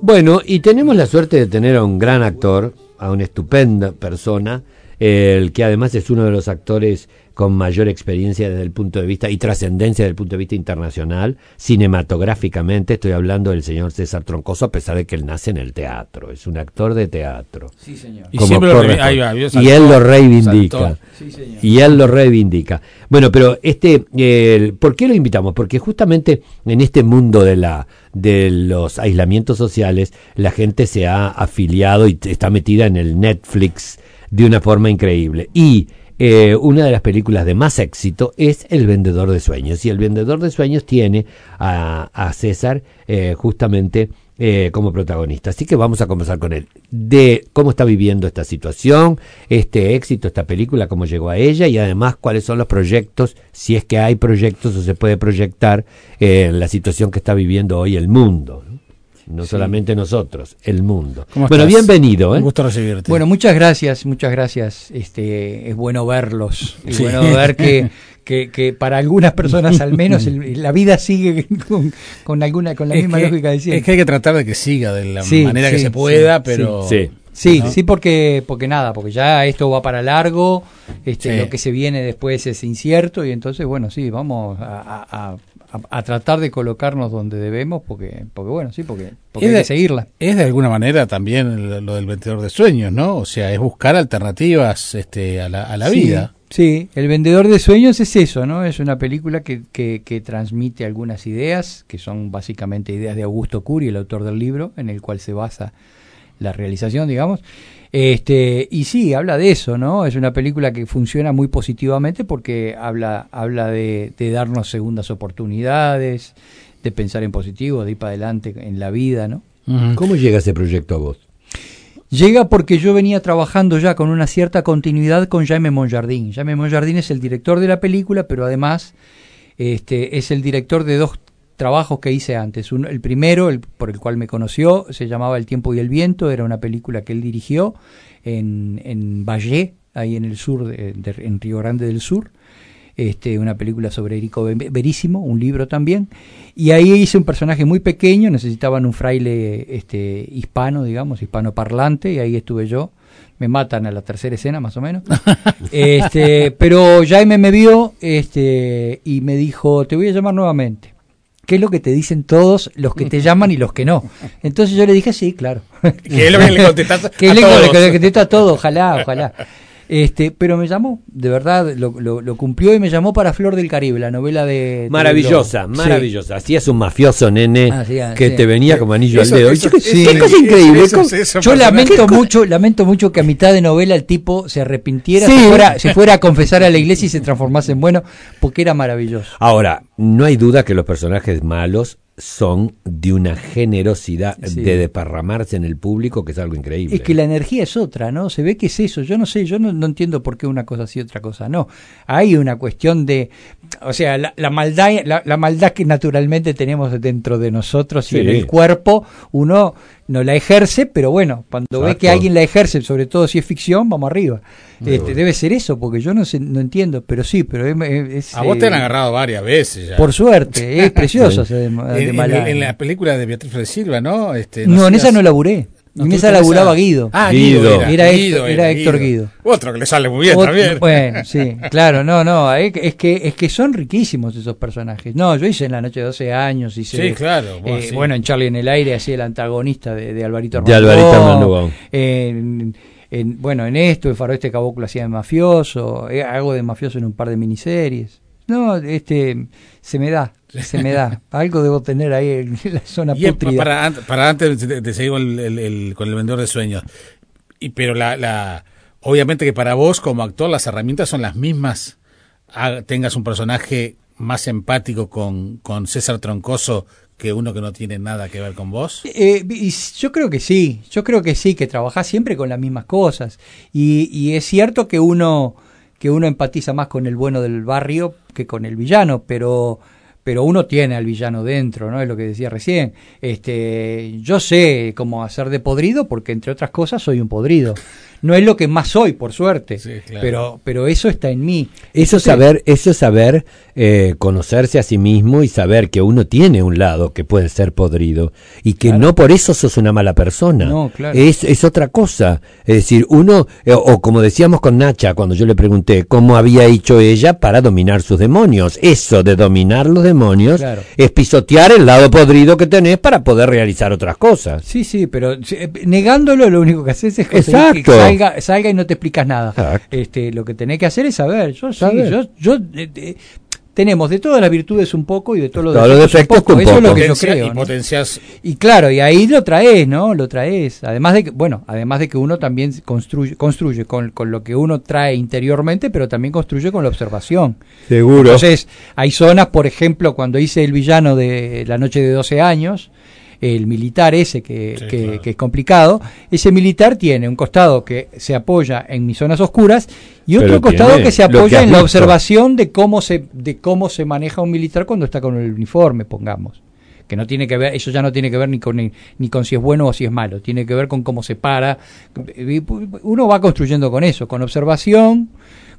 Bueno, y tenemos la suerte de tener a un gran actor, a una estupenda persona, el que además es uno de los actores con mayor experiencia desde el punto de vista y trascendencia desde el punto de vista internacional, cinematográficamente, estoy hablando del señor César Troncoso, a pesar de que él nace en el teatro, es un actor de teatro. Sí, señor. Y, y él lo reivindica. y él lo reivindica. Bueno, pero este, ¿por qué lo invitamos? Porque justamente en este mundo de la de los aislamientos sociales, la gente se ha afiliado y está metida en el Netflix de una forma increíble. Y eh, una de las películas de más éxito es El Vendedor de Sueños. Y El Vendedor de Sueños tiene a, a César eh, justamente eh, como protagonista. Así que vamos a conversar con él de cómo está viviendo esta situación, este éxito, esta película, cómo llegó a ella y además cuáles son los proyectos, si es que hay proyectos o se puede proyectar en la situación que está viviendo hoy el mundo no solamente nosotros, el mundo. Bueno, bienvenido. ¿eh? Un gusto recibirte. Bueno, muchas gracias, muchas gracias. Este, es bueno verlos, es bueno ver que, que, para algunas personas al menos la vida sigue con, alguna con la misma lógica de siempre. Es que hay que tratar de que siga de la manera que se pueda, pero sí. Sí, sí, porque, porque nada, porque ya esto va para largo, este, lo que se viene después es incierto y entonces, bueno, sí, vamos a, a, tratar de colocarnos donde debemos, porque, porque bueno, sí, porque, hay que seguirla. Es de alguna manera también lo del vendedor de sueños, ¿no? O sea, es buscar alternativas este, a la, a la vida. Sí, El vendedor de sueños es eso, ¿no? Es una película que, que, que, transmite algunas ideas, que son básicamente ideas de Augusto Curi, el autor del libro, en el cual se basa la realización, digamos. Este, y sí, habla de eso, ¿no? Es una película que funciona muy positivamente porque habla, habla de, darnos segundas oportunidades, de pensar en positivo, de ir para adelante en la vida, ¿no? ¿Cómo llega ese proyecto a vos? Llega porque yo venía trabajando ya con una cierta continuidad con Jaime Monjardín. Jaime Monjardín es el director de la película, pero además este, es el director de dos trabajos que hice antes. el primero, el, por el cual me conoció, se llamaba El tiempo y el viento, era una película que él dirigió en, en Valle, ahí en el sur, de, en Río Grande del Sur. Este, una película sobre Erico Verísimo, un libro también, y ahí hice un personaje muy pequeño, necesitaban un fraile este, hispano, digamos, hispano parlante, y ahí estuve yo, me matan a la tercera escena más o menos, este, pero Jaime me vio este, y me dijo, te voy a llamar nuevamente, qué es lo que te dicen todos los que te llaman y los que no. Entonces yo le dije, sí, claro. ¿Qué es lo que le contestas que es lo que le contesto a todos, ojalá, ojalá. Este, pero me llamó, de verdad, lo, lo, cumplió y me llamó para Flor del Caribe, la novela de... Maravillosa, maravillosa. Así es un mafioso, nene, ah, que te venía como anillo al dedo. qué cosa increíble. yo lamento mucho, lamento mucho que a mitad de novela el tipo se arrepintiera, se fuera, se fuera a confesar a la iglesia y se transformase en bueno, porque era maravilloso. Ahora, no hay duda que los personajes malos son de una generosidad de deparramarse en el público que es algo increíble. Es que la energía es otra, ¿no? Se ve que es eso. Yo no sé, yo no, entiendo por qué una cosa sí, otra cosa no. Hay una cuestión de, o sea, la, maldad, la, maldad que naturalmente tenemos dentro de nosotros y en el cuerpo, uno no la ejerce, pero bueno, cuando ve que alguien la ejerce, sobre todo si es ficción, vamos arriba. Este, debe ser eso, porque yo no sé, no entiendo, pero sí, pero es, a vos te han eh, agarrado varias veces ya. Por suerte, es precioso. en, la película de Beatriz de Silva, ¿no? Este, no, en esa no laburé. en esa laburaba Guido. Ah, Guido. Era, era, Héctor, Guido. Otro que le sale muy bien también. Bueno, sí, claro, no, no, es que, es que son riquísimos esos personajes. No, yo hice en La Noche de 12 años, hice... Sí, claro. Eh, bueno, en Charlie en el aire, así el antagonista de, de Alvarito De Alvarito En, en, bueno, en esto, en este Caboclo hacía de mafioso, eh, hago de mafioso en un par de miniseries. No, este, se me da, se me da. Algo debo tener ahí en la zona y Para, para antes de, seguir con el, con el vendedor de sueños, y, pero la, la, obviamente que para vos como actor las herramientas son las mismas, tengas un personaje más empático con, con César Troncoso que uno que no tiene nada que ver con vos? Eh, yo creo que sí, yo creo que sí, que trabajás siempre con las mismas cosas. Y, y, es cierto que uno, que uno empatiza más con el bueno del barrio que con el villano, pero, pero uno tiene al villano dentro, ¿no? Es lo que decía recién. Este, yo sé cómo hacer de podrido porque, entre otras cosas, soy un podrido. No es lo que más soy, por suerte, pero, pero eso está en mí. Eso saber, eso saber eh, conocerse a sí mismo y saber que uno tiene un lado que puede ser podrido y que no por eso sos una mala persona. No, claro. es, es otra cosa. Es decir, uno, eh, o como decíamos con Nacha cuando yo le pregunté cómo había hecho ella para dominar sus demonios. Eso de dominar los demonios es pisotear el lado podrido que tenés para poder realizar otras cosas. Sí, sí, pero eh, negándolo lo único que haces es que salga, salga y no te explicas nada. Este, lo que tenés que hacer es saber. Yo, yo, yo eh, tenemos de todas las virtudes un poco y de todos los defectos, un poco. Eso es lo que yo creo. Y potencias. Y claro, y ahí lo traes, ¿no? Lo traes. Además de que, bueno, además de que uno también construye, construye con, con lo que uno trae interiormente, pero también construye con la observación. Seguro. Entonces, hay zonas, por ejemplo, cuando hice el villano de La Noche de 12 años, el militar ese que, que, es complicado, ese militar tiene un costado que se apoya en mis zonas oscuras y otro costado que se apoya en la observación de cómo se de cómo se maneja un militar cuando está con el uniforme, pongamos. Que no tiene que ver, eso ya no tiene que ver ni con ni, con si es bueno o si es malo, tiene que ver con cómo se para. Uno va construyendo con eso, con observación,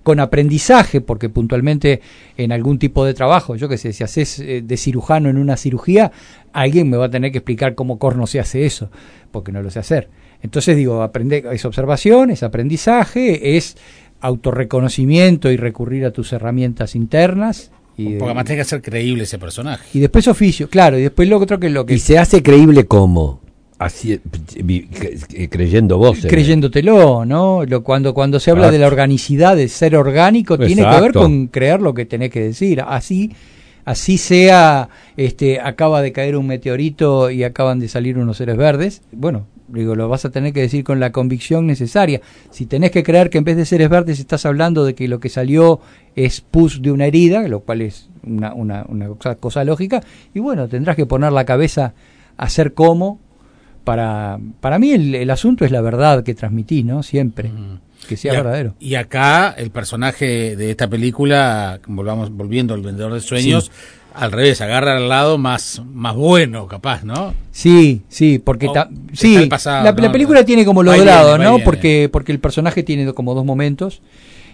con aprendizaje, porque puntualmente en algún tipo de trabajo, yo que sé, si haces eh, de cirujano en una cirugía, alguien me va a tener que explicar cómo corno se hace eso, porque no lo sé hacer. Entonces digo, aprender, es observación, es aprendizaje, es autorreconocimiento y recurrir a tus herramientas internas. Y, porque además tiene que ser creíble ese personaje. Y después oficio, claro, y después lo otro que lo que... ¿Y se hace creíble cómo? Así, creyendo vos. Creyéndotelo, ¿no? Lo, cuando, cuando se habla de la organicidad, de ser orgánico, tiene que ver con creer lo que tenés que decir. Así, así sea, este, acaba de caer un meteorito y acaban de salir unos seres verdes. Bueno, digo, lo vas a tener que decir con la convicción necesaria. Si tenés que creer que en vez de seres verdes estás hablando de que lo que salió es pus de una herida, lo cual es una, una, una cosa lógica, y bueno, tendrás que poner la cabeza a hacer como para, para mí el, asunto es la verdad que transmití, ¿no? Siempre. Que sea verdadero. Y acá el personaje de esta película, volvamos volviendo al vendedor de sueños, al revés, agarra al lado más, más bueno, capaz, ¿no? Sí, sí, porque sí, la, película tiene como lo lado, ¿no? Porque, porque el personaje tiene como dos momentos,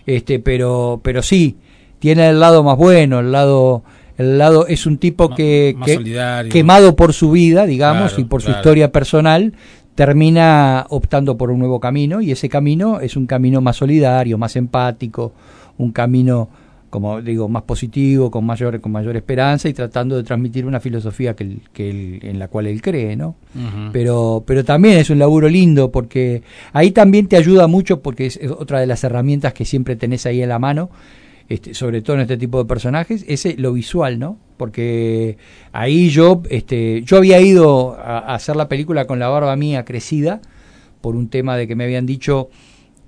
este, pero, pero sí, tiene el lado más bueno, el lado el lado es un tipo que, quemado por su vida, digamos, y por su historia personal, termina optando por un nuevo camino y ese camino es un camino más solidario, más empático, un camino como digo más positivo, con mayor con mayor esperanza y tratando de transmitir una filosofía que, que en la cual él cree, ¿no? Pero pero también es un laburo lindo porque ahí también te ayuda mucho porque es otra de las herramientas que siempre tenés ahí en la mano este, sobre todo en este tipo de personajes, es lo visual, ¿no? Porque ahí yo, este, yo había ido a, hacer la película con la barba mía crecida, por un tema de que me habían dicho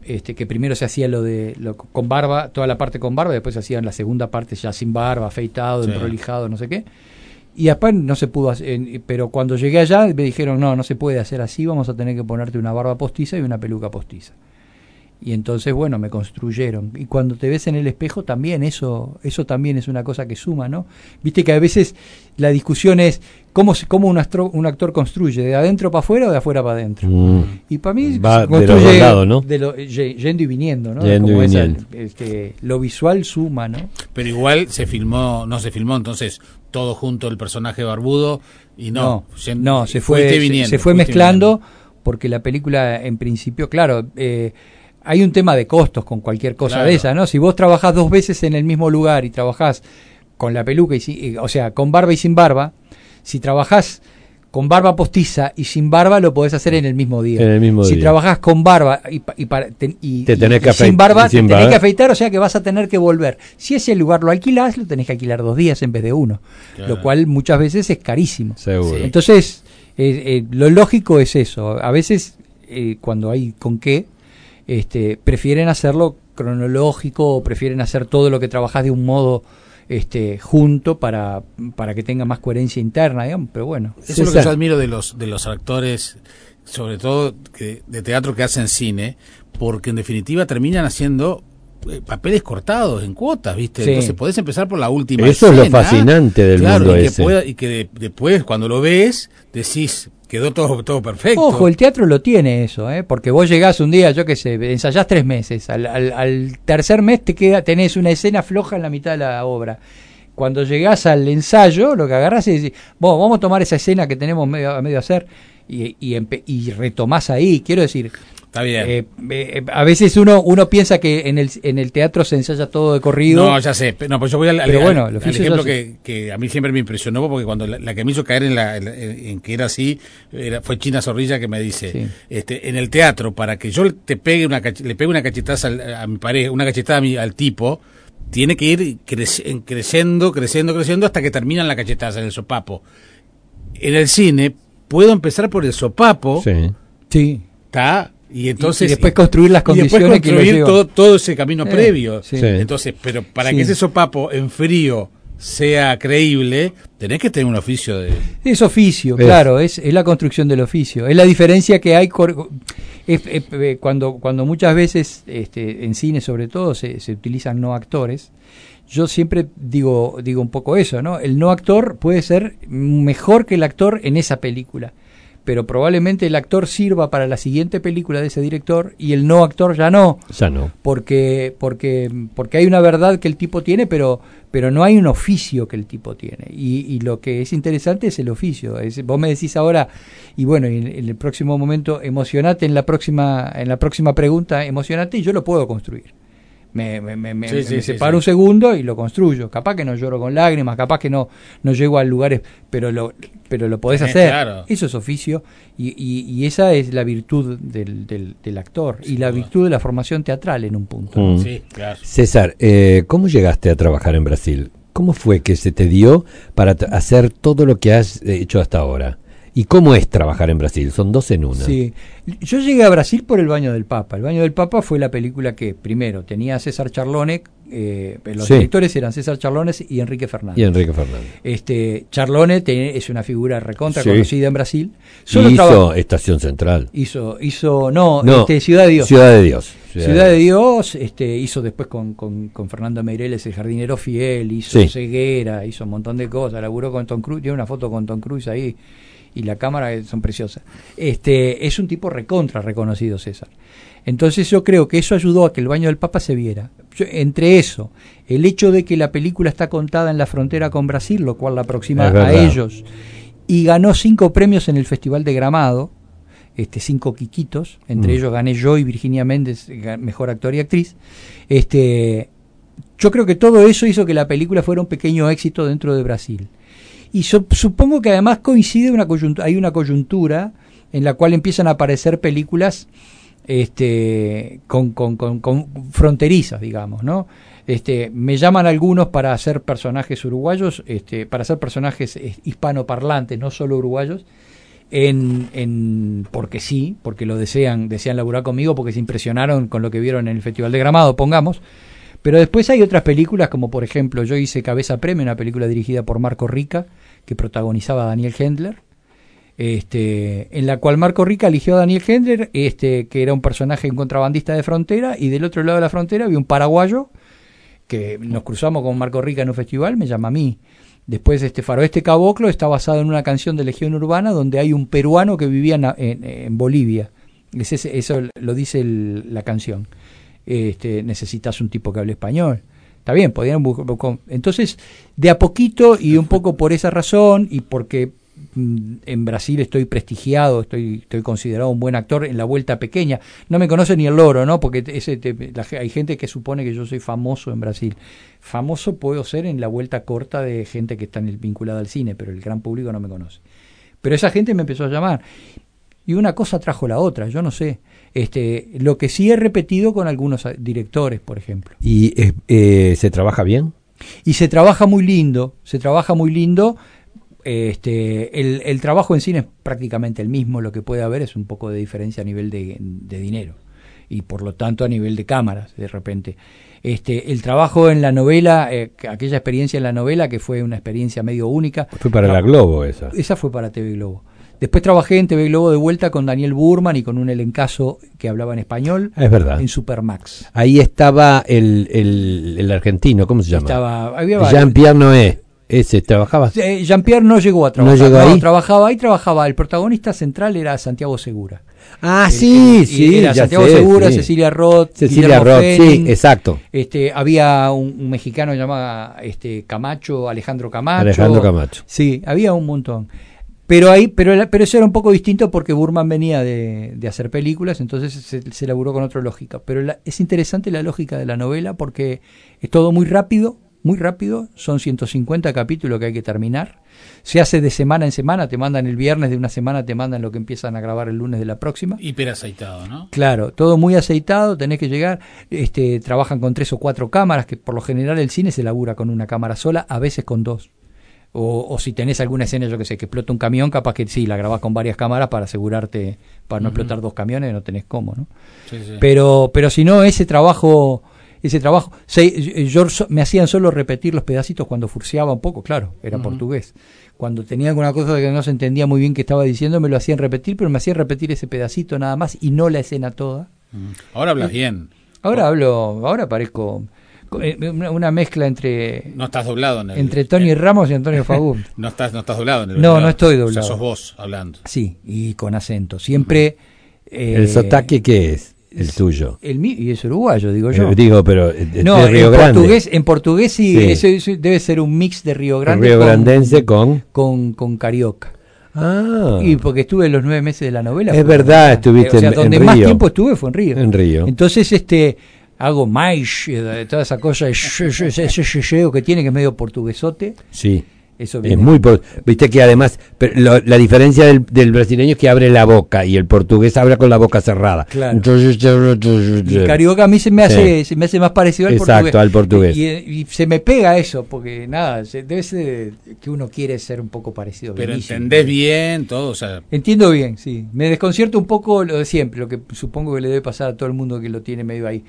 este, que primero se hacía lo de lo, con barba, toda la parte con barba, después se hacía la segunda parte ya sin barba, afeitado, sí. enrolijado, no sé qué. Y después no se pudo hacer, pero cuando llegué allá me dijeron, no, no se puede hacer así, vamos a tener que ponerte una barba postiza y una peluca postiza y entonces bueno me construyeron. Y cuando te ves en el espejo también eso eso también es una cosa que suma no viste que a veces la discusión es cómo cómo un, un actor construye de adentro para afuera o de afuera para adentro mm. y para mí Va construye de, lado, ¿no? de lo, yendo y viniendo no yendo y viniendo. este, lo visual suma no pero igual se filmó no se filmó entonces todo junto el personaje barbudo y no no, se fue se, fue mezclando porque la película en principio claro eh, hay un tema de costos con cualquier cosa de esa, ¿no? Si vos trabajás dos veces en el mismo lugar y trabajás con la peluca, y, o sea, con barba y sin barba, si trabajás con barba postiza y sin barba lo podés hacer en el mismo día. En el mismo si trabajás con barba y, y, sin barba, te tenés que afeitar, o sea que vas a tener que volver. Si ese lugar lo alquilás, lo tenés que alquilar dos días en vez de uno, lo cual muchas veces es carísimo. Entonces, eh, eh, lo lógico es eso. A veces, eh, cuando hay con qué, este, prefieren hacerlo cronológico o prefieren hacer todo lo que trabajas de un modo este, junto para, para que tenga más coherencia interna, digamos, pero bueno. Eso es lo que yo admiro de los, de los actores, sobre todo que, de teatro que hacen cine, porque en definitiva terminan haciendo eh, papeles cortados en cuotas, ¿viste? Entonces podés empezar por la última Eso es lo fascinante del mundo y ese. Que y que después, cuando lo ves, decís, quedó todo, todo perfecto. Ojo, el teatro lo tiene eso, ¿eh? porque vos llegás un día, yo qué sé, ensayás tres meses, al, al, tercer mes te queda, tenés una escena floja en la mitad de la obra. Cuando llegás al ensayo, lo que agarrás es decir, vamos a tomar esa escena que tenemos medio, a medio hacer y, y, y retomás ahí. Quiero decir, Está bien. Eh, eh, a veces uno uno piensa que en el, en el teatro se ensaya todo de corrido. No, ya sé. No, pues yo voy al, bueno, ejemplo que, que, a mí siempre me impresionó porque cuando la, que me hizo caer en, la, en, que era así era, fue China Zorrilla que me dice, este, en el teatro, para que yo te pegue una, le pegue una cachetaza a mi pareja, una cachetada a mi, al tipo, tiene que ir creciendo, creciendo, creciendo hasta que termina la cachetaza, en el sopapo. En el cine puedo empezar por el sopapo. Sí. Sí. Está y entonces después construir las condiciones construir todo, todo, ese camino eh, previo. Entonces, pero para que ese sopapo en frío sea creíble, tenés que tener un oficio de... Es oficio, claro, es, es, la construcción del oficio. Es la diferencia que hay eh, cuando, cuando muchas veces este, en cine sobre todo se, se utilizan no actores. Yo siempre digo, digo un poco eso, ¿no? El no actor puede ser mejor que el actor en esa película pero probablemente el actor sirva para la siguiente película de ese director y el no actor ya no. Ya no. Porque, porque, porque hay una verdad que el tipo tiene, pero, pero no hay un oficio que el tipo tiene. Y, y lo que es interesante es el oficio. Es, vos me decís ahora, y bueno, en, el próximo momento, emocionate en la próxima, en la próxima pregunta, emocionate y yo lo puedo construir me, me, me, separo un segundo y lo construyo. Capaz que no lloro con lágrimas, capaz que no, no llego a lugares, pero lo, pero lo podés hacer. Eso es oficio y, y, esa es la virtud del, del, actor y la virtud de la formación teatral en un punto. Mm. César, eh, ¿cómo llegaste a trabajar en Brasil? ¿Cómo fue que se te dio para hacer todo lo que has hecho hasta ahora? ¿Y cómo es trabajar en Brasil? Son dos en una. Sí. Yo llegué a Brasil por El Baño del Papa. El Baño del Papa fue la película que, primero, tenía a César Charlone, eh, los directores eran César Charlones y Enrique Fernández. Y Enrique Fernández. Este, Charlone es una figura recontra conocida en Brasil. hizo Estación Central. Hizo, hizo no, este, Ciudad de Dios. Ciudad de Dios. Ciudad, de Dios, este, hizo después con, con, con, Fernando Meireles el jardinero fiel, hizo ceguera, hizo un montón de cosas, laburó con Tom Cruise, tiene una foto con Tom Cruise ahí y la cámara son preciosas. Este, es un tipo recontra reconocido, César. Entonces yo creo que eso ayudó a que el baño del Papa se viera. entre eso, el hecho de que la película está contada en la frontera con Brasil, lo cual la aproxima a ellos, y ganó cinco premios en el Festival de Gramado, este, cinco quiquitos, entre mm. ellos gané yo y Virginia Méndez, mejor actor y actriz. Este, yo creo que todo eso hizo que la película fuera un pequeño éxito dentro de Brasil. Y supongo que además coincide una coyuntura, hay una coyuntura en la cual empiezan a aparecer películas este, con, con, con, fronterizas, digamos, ¿no? Este, me llaman algunos para hacer personajes uruguayos, este, para hacer personajes hispanoparlantes, no solo uruguayos, en, en, porque sí, porque lo desean, desean laburar conmigo, porque se impresionaron con lo que vieron en el Festival de Gramado, pongamos, pero después hay otras películas, como por ejemplo, yo hice Cabeza Premio, una película dirigida por Marco Rica, que protagonizaba a Daniel Hendler, este, en la cual Marco Rica eligió a Daniel Hendler, este, que era un personaje, contrabandista de frontera, y del otro lado de la frontera había un paraguayo, que nos cruzamos con Marco Rica en un festival, me llama a mí. Después, este Faroeste Caboclo está basado en una canción de Legión Urbana donde hay un peruano que vivía en, Bolivia. eso lo dice la canción este, necesitas un tipo que hable español. Está bien, podrían buscar. Entonces, de a poquito y un poco por esa razón y porque mm, en Brasil estoy prestigiado, estoy, estoy considerado un buen actor en la vuelta pequeña. No me conoce ni el loro, ¿no? Porque hay gente que supone que yo soy famoso en Brasil. Famoso puedo ser en la vuelta corta de gente que está vinculada al cine, pero el gran público no me conoce. Pero esa gente me empezó a llamar. Y una cosa trajo la otra, yo no sé. Este, lo que sí he repetido con algunos directores, por ejemplo. ¿Y eh, eh, se trabaja bien? Y se trabaja muy lindo, se trabaja muy lindo. Este, el, el, trabajo en cine es prácticamente el mismo, lo que puede haber es un poco de diferencia a nivel de, dinero y por lo tanto a nivel de cámaras de repente. Este, el trabajo en la novela, eh, aquella experiencia en la novela que fue una experiencia medio única. Fue para la Globo esa. Esa fue para TV Globo. Después trabajé en TV Globo de vuelta con Daniel Burman y con un elencazo que hablaba en español. Es verdad. En Supermax. Ahí estaba el, el, argentino, ¿cómo se llama? Estaba, Jean-Pierre Noé. ese trabajaba. Jean-Pierre no llegó a trabajar. No llegó ahí. trabajaba ahí, trabajaba. El protagonista central era Santiago Segura. Ah, sí, sí. Era Santiago Segura, Cecilia Roth. Cecilia Roth, sí, exacto. Este, había un, mexicano llamado este, Camacho, Alejandro Camacho. Alejandro Camacho. Sí, había un montón. Pero ahí, pero, pero eso era un poco distinto porque Burman venía de, de hacer películas, entonces se, se elaboró con otra lógica. Pero es interesante la lógica de la novela porque es todo muy rápido, muy rápido, son 150 capítulos que hay que terminar. Se hace de semana en semana, te mandan el viernes de una semana, te mandan lo que empiezan a grabar el lunes de la próxima. Hiper aceitado, ¿no? Claro, todo muy aceitado, tenés que llegar, este, trabajan con tres o cuatro cámaras, que por lo general el cine se labura con una cámara sola, a veces con dos. O, si tenés alguna escena, yo que sé, que explota un camión, capaz que sí, la grabás con varias cámaras para asegurarte, para no explotar dos camiones, no tenés cómo, ¿no? Pero, pero si no, ese trabajo, ese trabajo, yo, me hacían solo repetir los pedacitos cuando furciaba un poco, claro, era portugués. Cuando tenía alguna cosa que no se entendía muy bien que estaba diciendo, me lo hacían repetir, pero me hacían repetir ese pedacito nada más y no la escena toda. Ahora hablas bien. Ahora hablo, ahora parezco una mezcla entre no estás doblado en entre Tony Ramos y Antonio Fagún no estás no estás doblado en el no no estoy doblado. O sea, sos vos hablando. Sí y con acento. Siempre eh, el sotaque qué es el tuyo el y es uruguayo digo yo. Eh, digo pero no de Río en Grande. portugués en portugués sí, Eso, debe ser un mix de Río Grande Río Grandense con con, con carioca. Ah. Y porque estuve los nueve meses de la novela. Es verdad, estuviste o sea, donde más tiempo estuve fue en Río. En Río. Entonces, este, hago mais, eh, toda esa cosa, ese que tiene que es medio portuguesote. Sí. Eso es muy viste que además la diferencia del, brasileño es que abre la boca y el portugués habla con la boca cerrada. Claro. el carioca a mí se me hace se me hace más parecido al Exacto, al portugués. Y, se me pega eso porque nada, debe ser que uno quiere ser un poco parecido. Pero entendés bien todo, o sea... Entiendo bien, sí. Me desconcierto un poco lo de siempre, lo que supongo que le debe pasar a todo el mundo que lo tiene medio ahí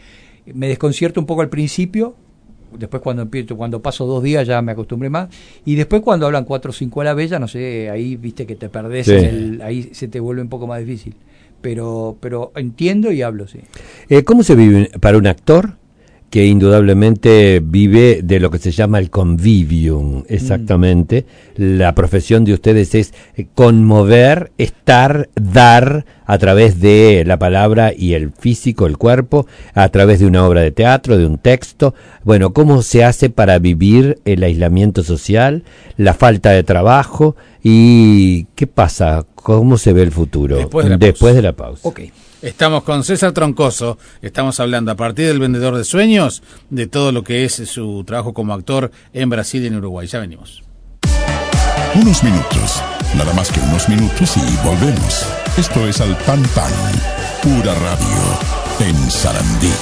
me desconcierto un poco al principio, después cuando empiezo, cuando paso dos días ya me acostumbré más, y después cuando hablan cuatro o cinco a la vez, ya no sé, ahí viste que te perdés, ahí se te vuelve un poco más difícil. Pero, pero entiendo y hablo, sí. Eh, ¿Cómo se vive para un actor que indudablemente vive de lo que se llama el convivium, exactamente. La profesión de ustedes es conmover, estar, dar a través de la palabra y el físico, el cuerpo, a través de una obra de teatro, de un texto. Bueno, ¿cómo se hace para vivir el aislamiento social, la falta de trabajo y qué pasa? ¿Cómo se ve el futuro después de la pausa? Okay. Estamos con César Troncoso, estamos hablando a partir del vendedor de sueños de todo lo que es su trabajo como actor en Brasil y en Uruguay. Ya venimos. Unos minutos, nada más que unos minutos y volvemos. Esto es Al Pan Pan, pura radio en Sarandí.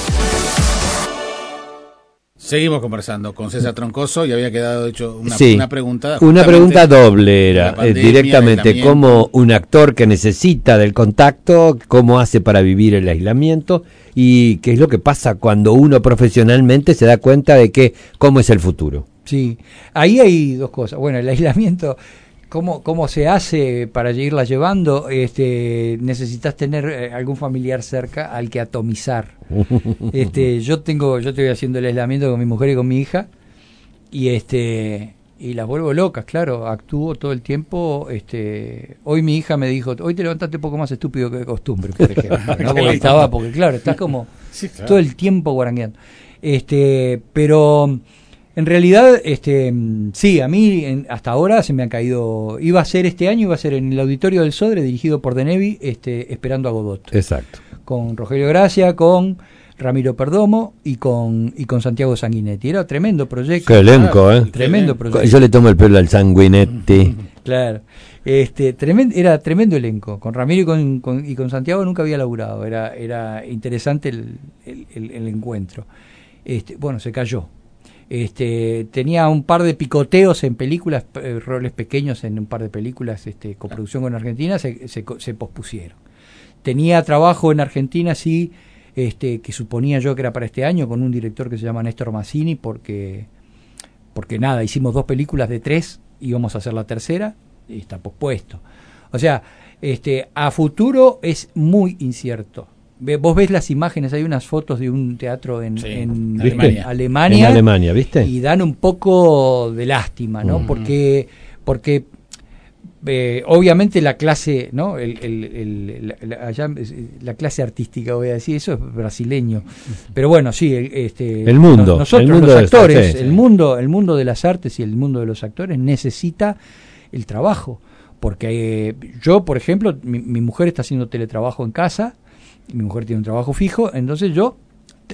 Seguimos conversando con César Troncoso y había quedado hecho una, una pregunta. Una pregunta doble era eh, directamente cómo un actor que necesita del contacto, cómo hace para vivir el aislamiento y qué es lo que pasa cuando uno profesionalmente se da cuenta de que cómo es el futuro. Sí, ahí hay dos cosas. Bueno, el aislamiento ¿Cómo, ¿Cómo se hace para irla llevando? Este, necesitas tener eh, algún familiar cerca al que atomizar. Este, yo tengo, yo estoy haciendo el aislamiento con mi mujer y con mi hija y este y las vuelvo locas, claro, actúo todo el tiempo. Este, hoy mi hija me dijo, hoy te levantaste un poco más estúpido que de costumbre, por ejemplo. no porque estaba, porque claro, estás como todo el tiempo guarangueando. Este, pero en realidad, este, sí, a mí hasta ahora se me han caído. Iba a ser este año, iba a ser en el auditorio del Sodre, dirigido por Denevi, este, esperando a Godot. Exacto. Con Rogelio Gracia, con Ramiro Perdomo y con, y con Santiago Sanguinetti. Era tremendo proyecto. Qué elenco, ¿eh? Tremendo proyecto. Yo le tomo el pelo al Sanguinetti. claro. Este, tremendo, era tremendo elenco. Con Ramiro y con, y con Santiago nunca había laburado. Era, era interesante el, el encuentro. Este, bueno, se cayó este, tenía un par de picoteos en películas, eh, roles pequeños en un par de películas, este, coproducción con Argentina, se, se, pospusieron. Tenía trabajo en Argentina, sí, este, que suponía yo que era para este año, con un director que se llama Néstor Massini, porque, porque nada, hicimos dos películas de tres, íbamos a hacer la tercera, y está pospuesto. O sea, este, a futuro es muy incierto vos ves las imágenes, hay unas fotos de un teatro en, Alemania. Alemania, ¿viste? Y dan un poco de lástima, ¿no? Mm. Porque, porque eh, obviamente la clase, ¿no? El, la, clase artística, voy a decir, eso es brasileño. Pero bueno, sí, este, el mundo, nosotros los actores, el mundo, el mundo de las artes y el mundo de los actores necesita el trabajo. Porque eh, yo, por ejemplo, mi, mi mujer está haciendo teletrabajo en casa, mi mujer tiene un trabajo fijo, entonces yo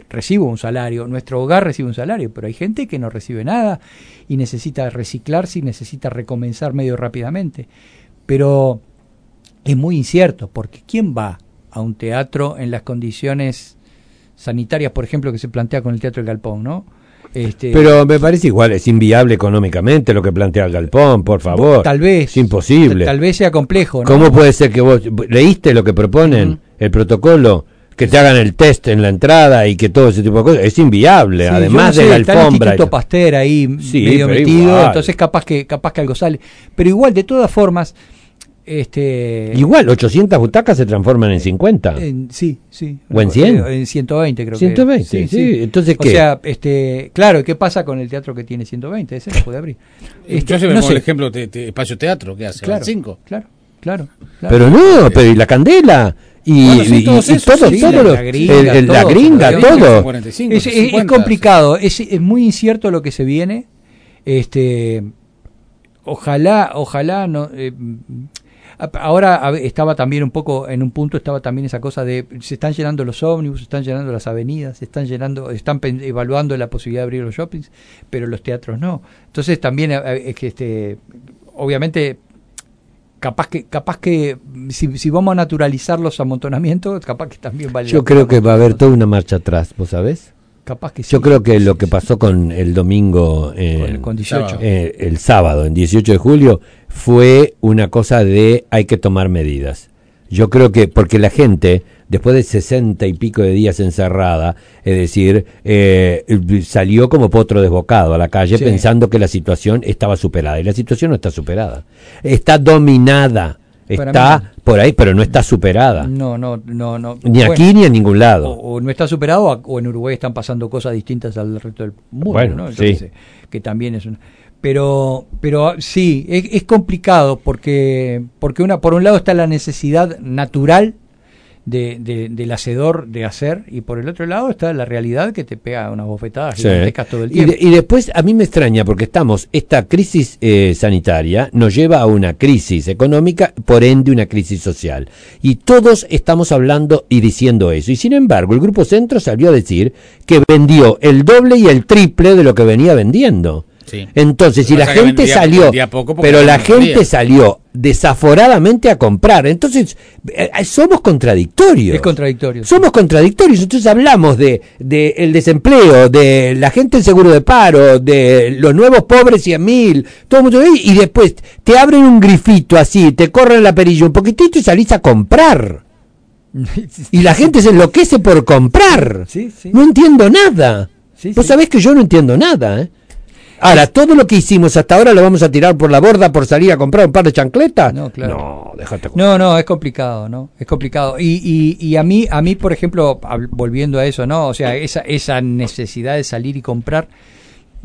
recibo un salario, nuestro hogar recibe un salario, pero hay gente que no recibe nada y necesita reciclarse y necesita recomenzar medio rápidamente. Pero es muy incierto, porque ¿quién va a un teatro en las condiciones sanitarias, por ejemplo, que se plantea con el Teatro del Galpón, ¿no? Este, pero me parece igual, es inviable económicamente lo que plantea el Galpón, por favor. Tal vez. Es imposible. Tal, vez sea complejo. ¿Cómo puede ser que vos leíste lo que proponen, el protocolo? que te hagan el test en la entrada y que todo ese tipo de cosas es inviable además de la alfombra está el Pasteur ahí medio metido entonces capaz que capaz que algo sale. Pero igual de todas formas este igual 800 butacas se transforman en 50 sí sí o en 100 en 120 creo 120 sí, sí, entonces qué o sea este claro qué pasa con el teatro que tiene 120 ese no puede abrir. Este, yo no el ejemplo de, espacio teatro que hace claro, 5 claro, claro. Pero no pero y la candela y, todo, la, gringa, todo, Es, complicado, es, es, muy incierto lo que se viene. Este, ojalá, ojalá no. Eh, ahora estaba también un poco, en un punto estaba también esa cosa de se están llenando los ómnibus, se están llenando las avenidas, se están llenando, están evaluando la posibilidad de abrir los shoppings, pero los teatros no. Entonces también eh, es que este, obviamente capaz que capaz que si, vamos a naturalizar los amontonamientos, capaz que también vale. Yo creo que va a haber toda una marcha atrás, ¿vos sabés? Capaz que Yo creo que lo que pasó con el domingo, con, 18. Eh, el sábado, en 18 de julio, fue una cosa de hay que tomar medidas. Yo creo que, porque la gente, después de sesenta y pico de días encerrada, es decir, eh, salió como potro desbocado a la calle pensando que la situación estaba superada. Y la situación no está superada. Está dominada. Está por ahí, pero no está superada. No, no, no, no. Ni aquí ni en ningún lado. O, no está superado o en Uruguay están pasando cosas distintas al resto del mundo, bueno, sí. que también es una pero pero sí es, complicado porque porque una por un lado está la necesidad natural de, del hacedor de hacer y por el otro lado está la realidad que te pega unas bofetadas todo el tiempo. Y, después a mí me extraña porque estamos, esta crisis eh, sanitaria nos lleva a una crisis económica, por ende una crisis social. Y todos estamos hablando y diciendo eso. Y sin embargo el Grupo Centro salió a decir que vendió el doble y el triple de lo que venía vendiendo. Entonces, si la gente salió, pero la gente salió desaforadamente a comprar, entonces eh, eh, somos contradictorios. Es contradictorio. Somos contradictorios, entonces hablamos de, de, el desempleo, de la gente en seguro de paro, de los nuevos pobres y a mil, todo mundo y después te abren un grifito así, te corren la perilla un poquitito y salís a comprar. y la gente se enloquece por comprar. No entiendo nada. Vos sabés que yo no entiendo nada, ¿eh? Ahora, todo lo que hicimos hasta ahora lo vamos a tirar por la borda por salir a comprar un par de chancletas. No, claro. No, déjate. No, no, es complicado, ¿no? Es complicado. Y, y, y a mí, a mí, por ejemplo, volviendo a eso, ¿no? O sea, esa, esa necesidad de salir y comprar,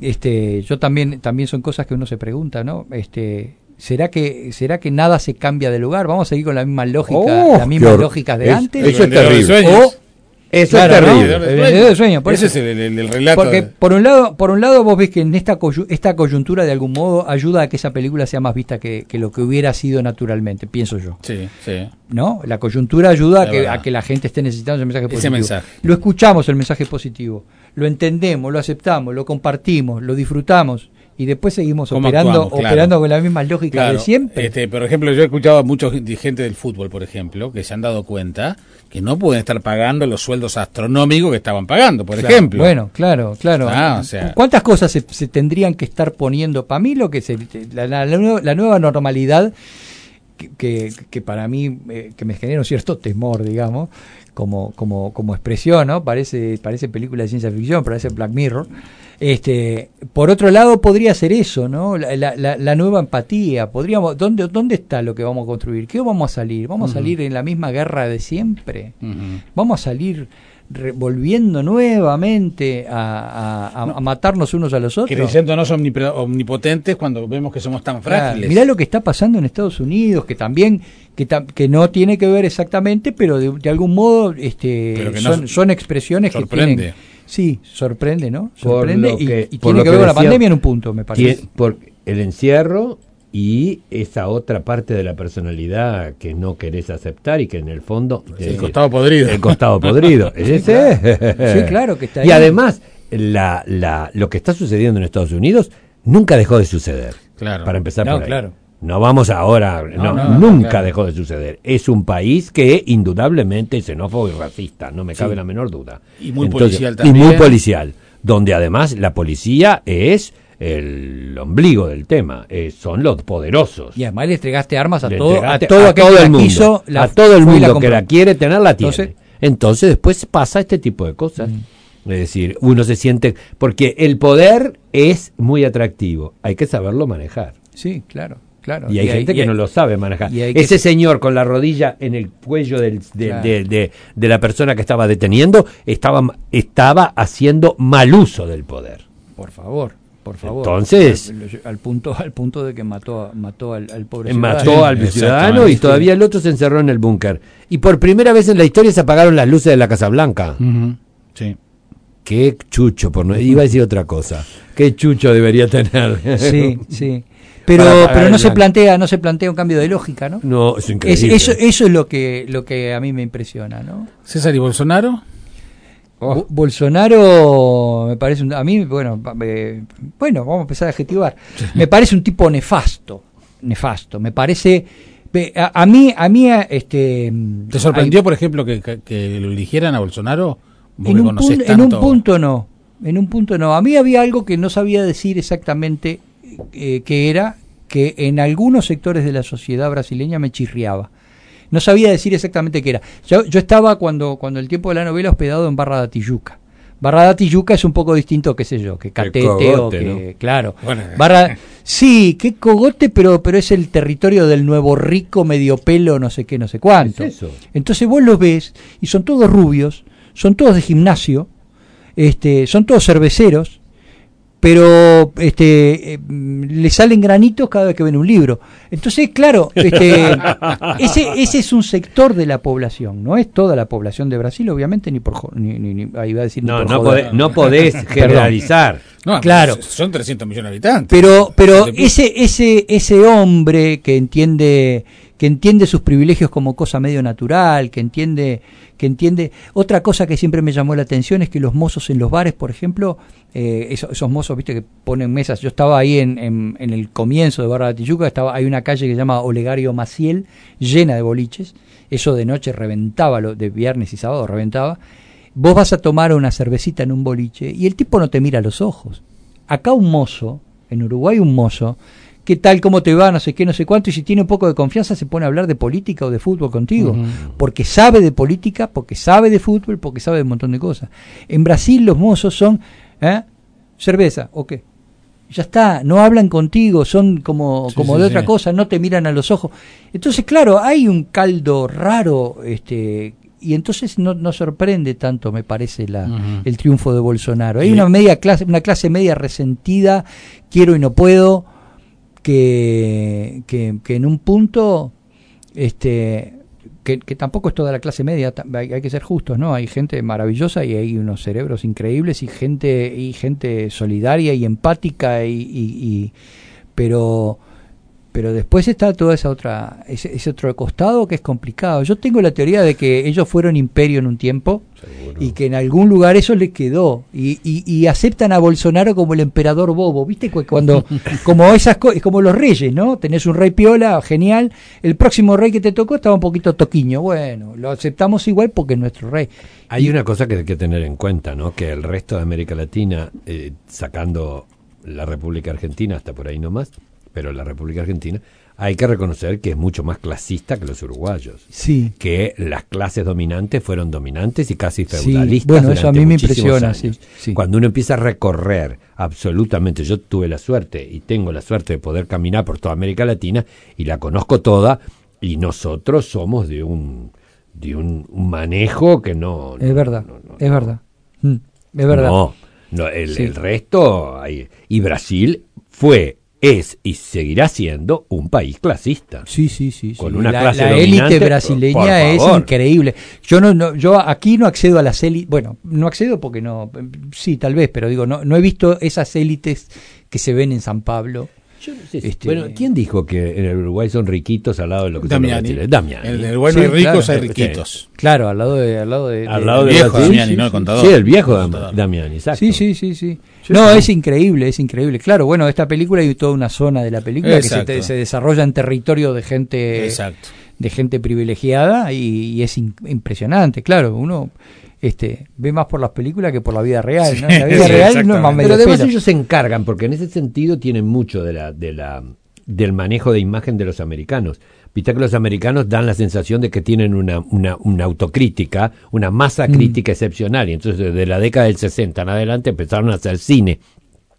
este, yo también, también son cosas que uno se pregunta, ¿no? Este, ¿Será que, ¿Será que nada se cambia de lugar? ¿Vamos a seguir con la misma lógica, oh, las mismas lógicas de antes? Eso es terrible. Eso es terrible. sueño. Ese es el, relato. Porque por un lado, por un lado vos ves que en esta esta coyuntura de algún modo ayuda a que esa película sea más vista que, lo que hubiera sido naturalmente, pienso yo. Sí, sí. ¿No? La coyuntura ayuda a que, a que, la gente esté necesitando ese mensaje positivo. Lo escuchamos el mensaje positivo, lo entendemos, lo aceptamos, lo compartimos, lo disfrutamos y después seguimos operando, operando con la misma lógica de siempre. Este, por ejemplo, yo he escuchado a muchos dirigentes del fútbol, por ejemplo, que se han dado cuenta que no pueden estar pagando los sueldos astronómicos que estaban pagando, por ejemplo. Bueno, claro, claro. Ah, ¿Cuántas cosas se, tendrían que estar poniendo? Para mí, lo que se, la, nueva normalidad, que, que, para mí, eh, que me genera un cierto temor, digamos, como, como, como expresión, ¿no? Parece, parece película de ciencia ficción, parece Black Mirror Este, por otro lado, podría ser eso, ¿no? La, nueva empatía. Podríamos, ¿dónde, ¿Dónde está lo que vamos a construir? ¿Qué vamos a salir? ¿Vamos a salir en la misma guerra de siempre? ¿Vamos a salir volviendo nuevamente a, matarnos unos a los otros. Creyéndonos omnipotentes cuando vemos que somos tan frágiles. mirá lo que está pasando en Estados Unidos, que también, que, que no tiene que ver exactamente, pero de, algún modo este, son, expresiones que tienen... Sí, sorprende, ¿no? Sorprende y, tiene que, ver con la pandemia en un punto, me parece. Por el encierro y esa otra parte de la personalidad que no querés aceptar y que en el fondo el costado podrido el costado podrido ese sí claro que está ahí. y además la, la, lo que está sucediendo en Estados Unidos nunca dejó de suceder claro para empezar no, por ahí. claro no vamos ahora, no, nunca dejó de suceder. Es un país que indudablemente es xenófobo y racista, no me cabe la menor duda. Y muy policial también. Y muy policial, donde además la policía es el ombligo del tema, eh, son los poderosos. Y además le entregaste armas a, todo, a todo, el mundo. a todo el mundo que la quiere tener, la tiene. Entonces, después pasa este tipo de cosas. Mm. Es decir, uno se siente, porque el poder es muy atractivo, hay que saberlo manejar. Sí, claro. Claro, y hay gente que no lo sabe manejar. Ese señor con la rodilla en el cuello del, de, de, la persona que estaba deteniendo estaba, estaba haciendo mal uso del poder. Por favor por favor. Entonces, al, punto al punto de que mató mató al, pobre mató al ciudadano y todavía el otro se encerró en el búnker. Y por primera vez en la historia se apagaron las luces de la Casa Blanca. Sí. Qué chucho, por no iba a decir otra cosa. Qué chucho debería tener. Sí, sí. Pero, pero no se plantea no se plantea un cambio de lógica, ¿no? No, es increíble. eso, eso es lo que lo que a mí me impresiona, ¿no? César y Bolsonaro. Oh. Bolsonaro me parece un, a mí bueno bueno vamos a empezar a adjetivar me parece un tipo nefasto nefasto me parece a, mí a mí este te sorprendió por ejemplo que, que, lo eligieran a Bolsonaro en un, punto, en un punto no en un punto no a mí había algo que no sabía decir exactamente eh, que era que en algunos sectores de la sociedad brasileña me chirriaba no sabía decir exactamente qué era. Yo, yo estaba cuando, cuando el tiempo de la novela hospedado en Barra de Tijuca. Barra de Tijuca es un poco distinto, qué sé yo, que Catete o que, claro. Barra, sí, qué cogote, pero, pero es el territorio del nuevo rico, medio pelo, no sé qué, no sé cuánto. Entonces vos los ves y son todos rubios, son todos de gimnasio, este, son todos cerveceros, pero este eh, le salen granitos cada vez que ven un libro. Entonces, claro, este, ese, ese es un sector de la población, no es toda la población de Brasil, obviamente, ni por ni, ni, ahí va a decir no, no, no, podés generalizar. claro, son 300 millones de habitantes. Pero pero ese ese ese hombre que entiende que entiende sus privilegios como cosa medio natural, que entiende que entiende. Otra cosa que siempre me llamó la atención es que los mozos en los bares, por ejemplo, eh, esos, mozos, viste, que ponen mesas. Yo estaba ahí en, en, el comienzo de Barra de Tijuca, estaba, hay una calle que se llama Olegario Maciel, llena de boliches. Eso de noche reventaba, lo, de viernes y sábado reventaba. Vos vas a tomar una cervecita en un boliche y el tipo no te mira los ojos. Acá un mozo, en Uruguay un mozo, qué tal, cómo te va, no sé qué, no sé cuánto, y si tiene un poco de confianza se pone a hablar de política o de fútbol contigo, porque sabe de política, porque sabe de fútbol, porque sabe de un montón de cosas. En Brasil los mozos son, ¿eh? cerveza, ¿o qué? Ya está, no hablan contigo, son como, como de otra cosa, no te miran a los ojos. Entonces, claro, hay un caldo raro, este, y entonces no, no sorprende tanto, me parece, la, el triunfo de Bolsonaro. Hay una media clase, una clase media resentida, quiero y no puedo, que, que, en un punto, este, que, tampoco es toda la clase media, hay, que ser justos, ¿no? Hay gente maravillosa y hay unos cerebros increíbles y gente, y gente solidaria y empática y, y pero pero después está toda esa otra ese, otro costado que es complicado. Yo tengo la teoría de que ellos fueron imperio en un tiempo y que en algún lugar eso les quedó y, y, aceptan a Bolsonaro como el emperador bobo, ¿viste? Cuando como esas como los reyes, ¿no? Tenés un rey piola, genial, el próximo rey que te tocó estaba un poquito toquiño, bueno, lo aceptamos igual porque es nuestro rey. Hay una cosa que hay que tener en cuenta, ¿no? Que el resto de América Latina, eh, sacando la República Argentina hasta por ahí nomás, pero la República Argentina, hay que reconocer que es mucho más clasista que los uruguayos. Sí. Que las clases dominantes fueron dominantes y casi feudalistas. Bueno, eso a mí me impresiona. Sí, Cuando uno empieza a recorrer absolutamente, yo tuve la suerte y tengo la suerte de poder caminar por toda América Latina y la conozco toda y nosotros somos de un de un, manejo que no, es verdad es verdad mm, es verdad no, el, el resto y Brasil fue es y seguirá siendo un país clasista. Sí, sí, sí. Con una la, clase la élite brasileña es increíble. Yo no, yo aquí no accedo a las élites, bueno, no accedo porque no, sí, tal vez, pero digo, no, no he visto esas élites que se ven en San Pablo. Este, bueno, ¿quién dijo que en el Uruguay son riquitos al lado de lo que Damiani. son los Damiani. En el Uruguay no hay ricos, hay riquitos. Claro, al lado de... Al lado de, al lado de viejo Damiani, no el contador. Sí, el viejo Damiani, exacto. Sí, sí, sí, sí. No, es increíble, es increíble. Claro, bueno, esta película hay toda una zona de la película que se, se, desarrolla en territorio de gente... Exacto. de gente privilegiada y, es impresionante, claro, uno este, ve más por las películas que por la vida real. ¿no? La vida real no es más Pero además ellos se encargan, porque en ese sentido tienen mucho de la, de la, del manejo de imagen de los americanos. Viste que los americanos dan la sensación de que tienen una, una, una autocrítica, una masa mm. crítica excepcional. Y entonces desde la década del 60 en adelante empezaron a hacer cine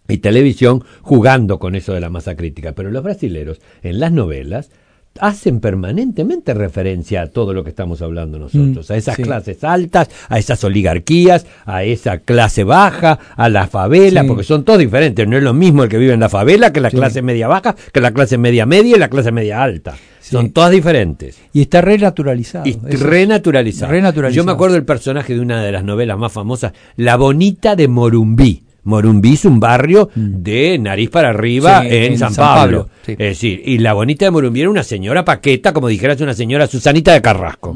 y televisión jugando con eso de la masa crítica. Pero los brasileros en las novelas hacen permanentemente referencia a todo lo que estamos hablando nosotros, mm, a esas clases altas, a esas oligarquías, a esa clase baja, a la favela, porque son todos diferentes, no es lo mismo el que vive en la favela que la clase media baja, que la clase media media y la clase media alta. Son todas diferentes. Y está renaturalizado. Y renaturalizado. Yo me acuerdo del personaje de una de las novelas más famosas, La Bonita de Morumbí Morumbí es un barrio mm. de nariz para arriba en, San, Pablo. Es decir, y la bonita de Morumbí era una señora paqueta, como dijeras una señora Susanita de Carrasco.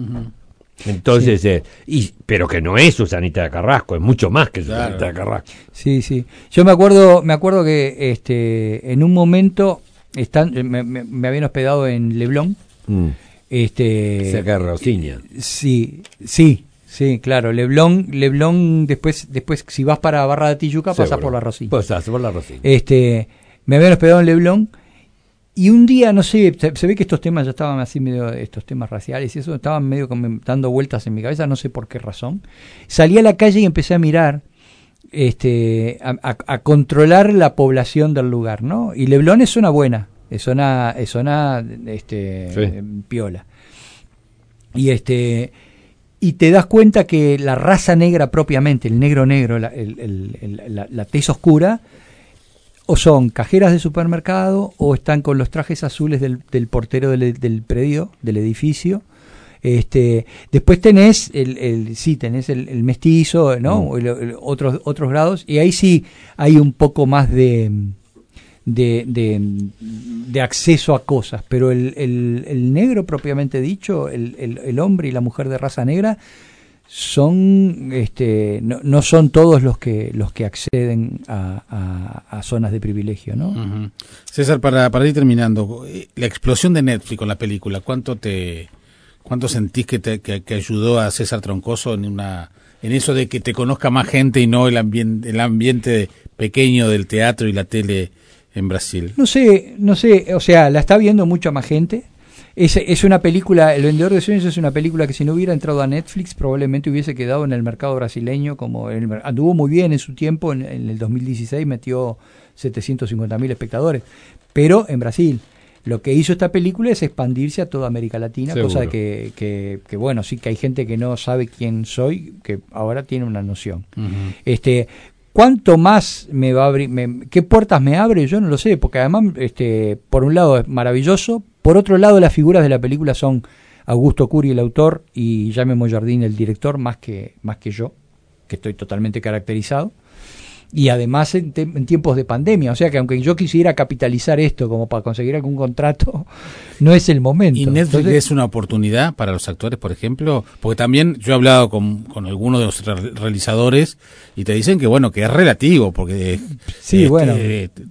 Entonces, eh, y, pero que no es Susanita de Carrasco, es mucho más que Susanita de Carrasco. Sí, sí. Yo me acuerdo, me acuerdo que este, en un momento están, me, habían hospedado en Leblon. Mm. Este, Cerca de Rosiña. Sí, sí, Sí, claro, Leblon, Leblon después, después si vas para Barra de Tijuca, pasa por la Rosilla. Pasas por la Rosilla. Este, me habían hospedado en Leblon y un día, no sé, se, ve que estos temas ya estaban así medio, estos temas raciales y eso, estaban medio como dando vueltas en mi cabeza, no sé por qué razón. Salí a la calle y empecé a mirar, este, a, controlar la población del lugar, ¿no? Y Leblon es zona buena, es zona, es zona, este, piola. Y este y te das cuenta que la raza negra propiamente, el negro negro, la, la, tez oscura, o son cajeras de supermercado o están con los trajes azules del, portero del, predio, del edificio. Este, después tenés el, el sí, tenés el, mestizo, ¿no? Mm. otros, otros grados, y ahí sí hay un poco más de, de, de, acceso a cosas, pero el, el, negro propiamente dicho, el, el, hombre y la mujer de raza negra, son este no, no, son todos los que los que acceden a, a, zonas de privilegio no César para, para ir terminando la explosión de Netflix con la película cuánto te cuánto sentís que te que, ayudó a César Troncoso en una en eso de que te conozca más gente y no el ambiente el ambiente pequeño del teatro y la tele en Brasil? No sé, no sé, o sea, la está viendo mucha más gente. Es, es una película, El Vendedor de Sueños es una película que si no hubiera entrado a Netflix probablemente hubiese quedado en el mercado brasileño, como anduvo muy bien en su tiempo, en, el 2016 metió 750 mil espectadores, pero en Brasil. Lo que hizo esta película es expandirse a toda América Latina, cosa que, que, que, bueno, sí que hay gente que no sabe quién soy, que ahora tiene una noción. Este, ¿Cuánto más me va a abrir? ¿Qué puertas me abre? Yo no lo sé, porque además, este, por un lado es maravilloso, por otro lado las figuras de la película son Augusto Curi el autor y Jaime Moyardín el director, más que, más que yo, que estoy totalmente caracterizado y además en, tiempos de pandemia. O sea que aunque yo quisiera capitalizar esto como para conseguir algún contrato, no es el momento. ¿Y Netflix es una oportunidad para los actores, por ejemplo? Porque también yo he hablado con, con algunos de los realizadores y te dicen que, bueno, que es relativo, porque... Sí, este, bueno,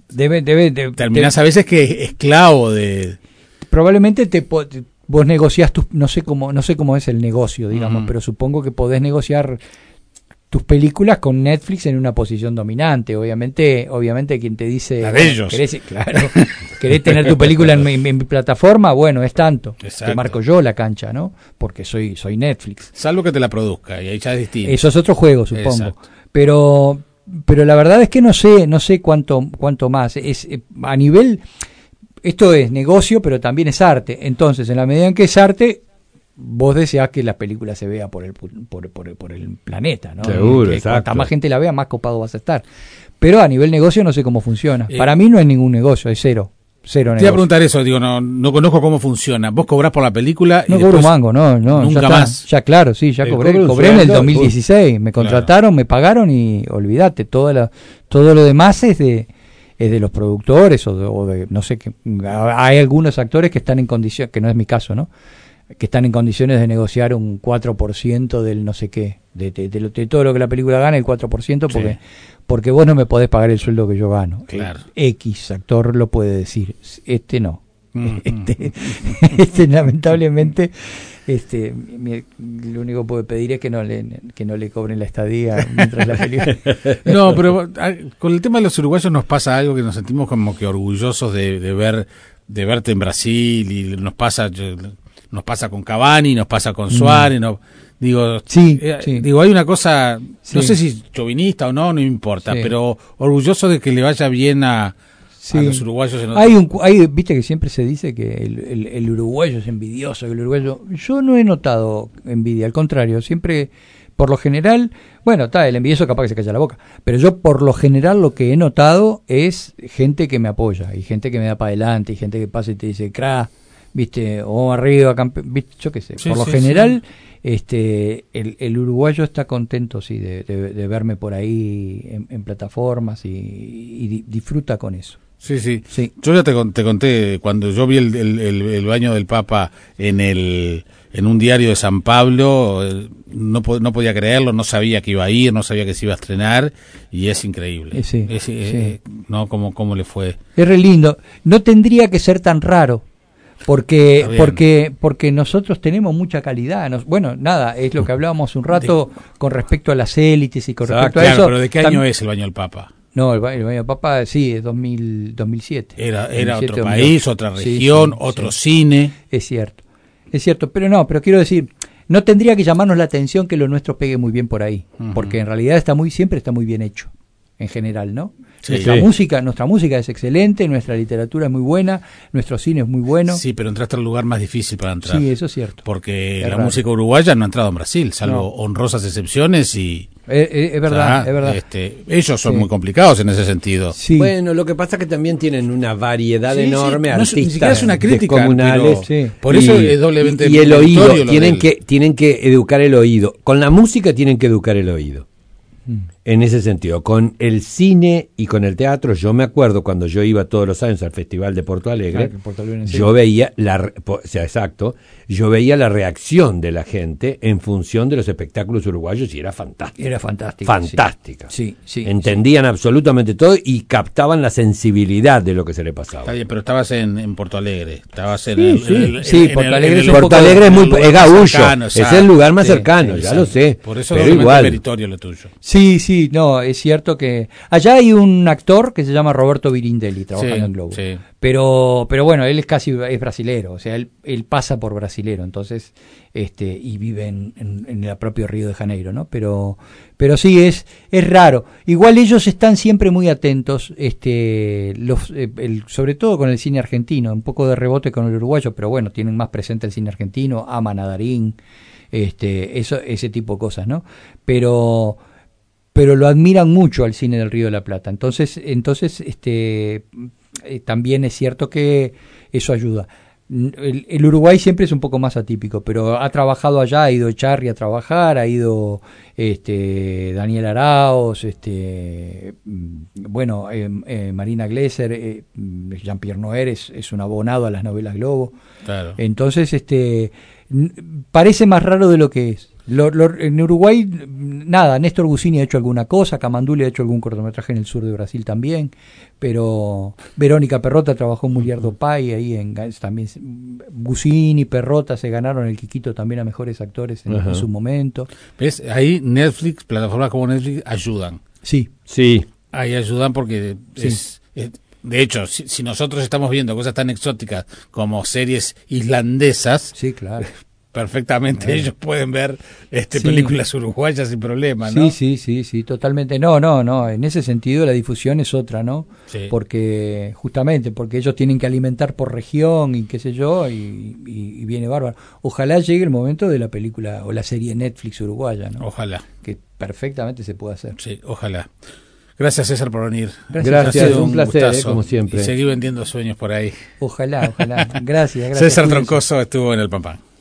debe, debe, terminás a veces que esclavo de... Probablemente te, vos negociás tu, no sé cómo no sé cómo es el negocio digamos pero supongo que podés negociar tus películas con Netflix en una posición dominante. Obviamente, obviamente quien te dice... La de ellos. Querés, claro, querés tener tu película en, mi plataforma, bueno, es tanto. Te marco yo la cancha, ¿no? Porque soy, soy Netflix. Salvo que te la produzca, y ahí ya es distinto. Eso es otro juego, supongo. Pero, pero la verdad es que no sé, no sé cuánto, cuánto más. Es, eh, a nivel... Esto es negocio, pero también es arte. Entonces, en la medida en que es arte, vos deseás que la película se vea por el, por, por, el planeta, ¿no? Seguro, que Cuanta más gente la vea, más copado vas a estar. Pero a nivel negocio no sé cómo funciona. Eh, Para mí no es ningún negocio, es cero. Cero Te iba a preguntar eso, digo, no, no conozco cómo funciona. Vos cobrás por la película. No cobro un mango, no, no. Nunca ya más. Ya claro, sí, ya cobré. Cobré en el 2016. Me contrataron, me pagaron y olvídate, todo, la, todo lo demás es de, es de los productores o de, o de no sé, qué hay algunos actores que están en condición, que no es mi caso, ¿no? Que están en condiciones de negociar un 4% del no sé qué, de, de, todo lo que la película gana, el 4%, porque, porque vos no me podés pagar el sueldo que yo gano. Claro. X actor lo puede decir, este no. Mm, este, mm. este, lamentablemente este lo único que puedo pedir es que no le que no le cobren la estadía mientras la película no pero ah, con el tema de los uruguayos nos pasa algo que nos sentimos como que orgullosos de, de ver de verte en Brasil y nos pasa nos pasa con Cavani, nos pasa con Suárez, no, digo, sí, eh, digo, hay una cosa, no sé si chauvinista o no, no importa, pero orgulloso de que le vaya bien a, los uruguayos. hay un, hay, viste que siempre se dice que el, el, uruguayo es envidioso, el uruguayo, yo no he notado envidia, al contrario, siempre, por lo general, bueno, está, el envidioso capaz que se calla la boca, pero yo por lo general lo que he notado es gente que me apoya y gente que me da para adelante y gente que pasa y te dice, cra, viste, o arriba, ¿viste? yo qué sé. por lo general, este, el, uruguayo está contento, sí, de, verme por ahí en, plataformas y, disfruta con eso. Sí, sí, sí. Yo ya te, te conté, cuando yo vi el, el, baño del Papa en el en un diario de San Pablo, eh, no, no podía creerlo, no sabía que iba a ir, no sabía que se iba a estrenar, y es increíble. Eh, sí, eh, ¿no? ¿Cómo, ¿Cómo le fue? Es re lindo. No tendría que ser tan raro porque porque porque nosotros tenemos mucha calidad. Bueno nada es lo que hablábamos un rato con respecto a las élites y con respecto a eso. pero de qué año es el baño del Papa no el, baño del Papa sí es 2000, 2007 era era otro país otra región otro cine. Es cierto es cierto pero no pero quiero decir no tendría que llamarnos la atención que lo nuestro pegue muy bien por ahí porque en realidad está muy siempre está muy bien hecho en general no nuestra música, nuestra música es excelente, nuestra literatura es muy buena, nuestro cine es muy bueno. Sí, pero entraste al lugar más difícil para entrar. Sí, eso es cierto. Porque la música uruguaya no ha entrado en Brasil, salvo honrosas excepciones y eh, eh, es verdad, es verdad. Este, ellos son muy complicados en ese sentido. Sí. Bueno, lo que pasa es que también tienen una variedad enorme de artistas. Ni siquiera es una crítica. Comunales. por eso es doblemente. Y el oído, tienen que, tienen que educar el oído. Con la música tienen que educar el oído. Mm en ese sentido. Con el cine y con el teatro, yo me acuerdo cuando yo iba todos los años al Festival de Porto Alegre, yo veía la, o sea, exacto, yo veía la reacción de la gente en función de los espectáculos uruguayos y era fantástico. Era fantástico. Fantástica. Sí, sí. Entendían absolutamente todo y captaban la sensibilidad de lo que se le pasaba. Está bien, pero estabas en, Porto Alegre, estabas en, el, sí, Porto Alegre, es, Porto Alegre es muy gaullo, es el lugar más cercano, ya lo sé. Por eso pero igual. meritorio lo tuyo. Sí, sí, no, es cierto que allá hay un actor que se llama Roberto Virindelli, trabajando en Globo. Pero, pero bueno, él es casi es brasilero, o sea, él, él pasa por entonces, este, y vive en, en, el propio Río de Janeiro, ¿no? Pero, pero sí es, es raro. Igual ellos están siempre muy atentos, este, los, eh, el, sobre todo con el cine argentino, un poco de rebote con el uruguayo, pero bueno, tienen más presente el cine argentino, aman a Darín, este, eso, ese tipo de cosas, ¿no? Pero pero lo admiran mucho al cine del Río de la Plata. Entonces, entonces este, eh, también es cierto que eso ayuda. El, Uruguay siempre es un poco más atípico, pero ha trabajado allá, ha ido Charri a trabajar, ha ido este, Daniel Araos, este, mm, bueno, eh, eh, Marina Glesser, Jean-Pierre Noer es, es, un abonado a las novelas Globo. Entonces, este, parece más raro de lo que es. En Uruguay, nada, Néstor Gusini ha hecho alguna cosa, Camanduli ha hecho algún cortometraje en el sur de Brasil también, pero Verónica Perrota trabajó en Muliardo Pai, ahí en también Gusini, Perrota se ganaron el Quiquito también a mejores actores en, su momento. ¿Ves? Ahí Netflix, plataformas como Netflix ayudan. Sí. Sí. Ahí ayudan porque es, de hecho, si, nosotros estamos viendo cosas tan exóticas como series islandesas, sí, claro perfectamente ellos pueden ver este películas uruguayas sin problema, ¿no? Sí, sí, sí, sí, totalmente. No, no, no, en ese sentido la difusión es otra, ¿no? Sí. Porque justamente porque ellos tienen que alimentar por región y qué sé yo y, viene bárbaro. Ojalá llegue el momento de la película o la serie Netflix uruguaya, ¿no? Ojalá. Que perfectamente se puede hacer. Sí, ojalá. Gracias César por venir. Gracias, un, placer, eh, como siempre. Y seguir vendiendo sueños por ahí. Ojalá, ojalá. Gracias, gracias. César Troncoso estuvo en el Pampán.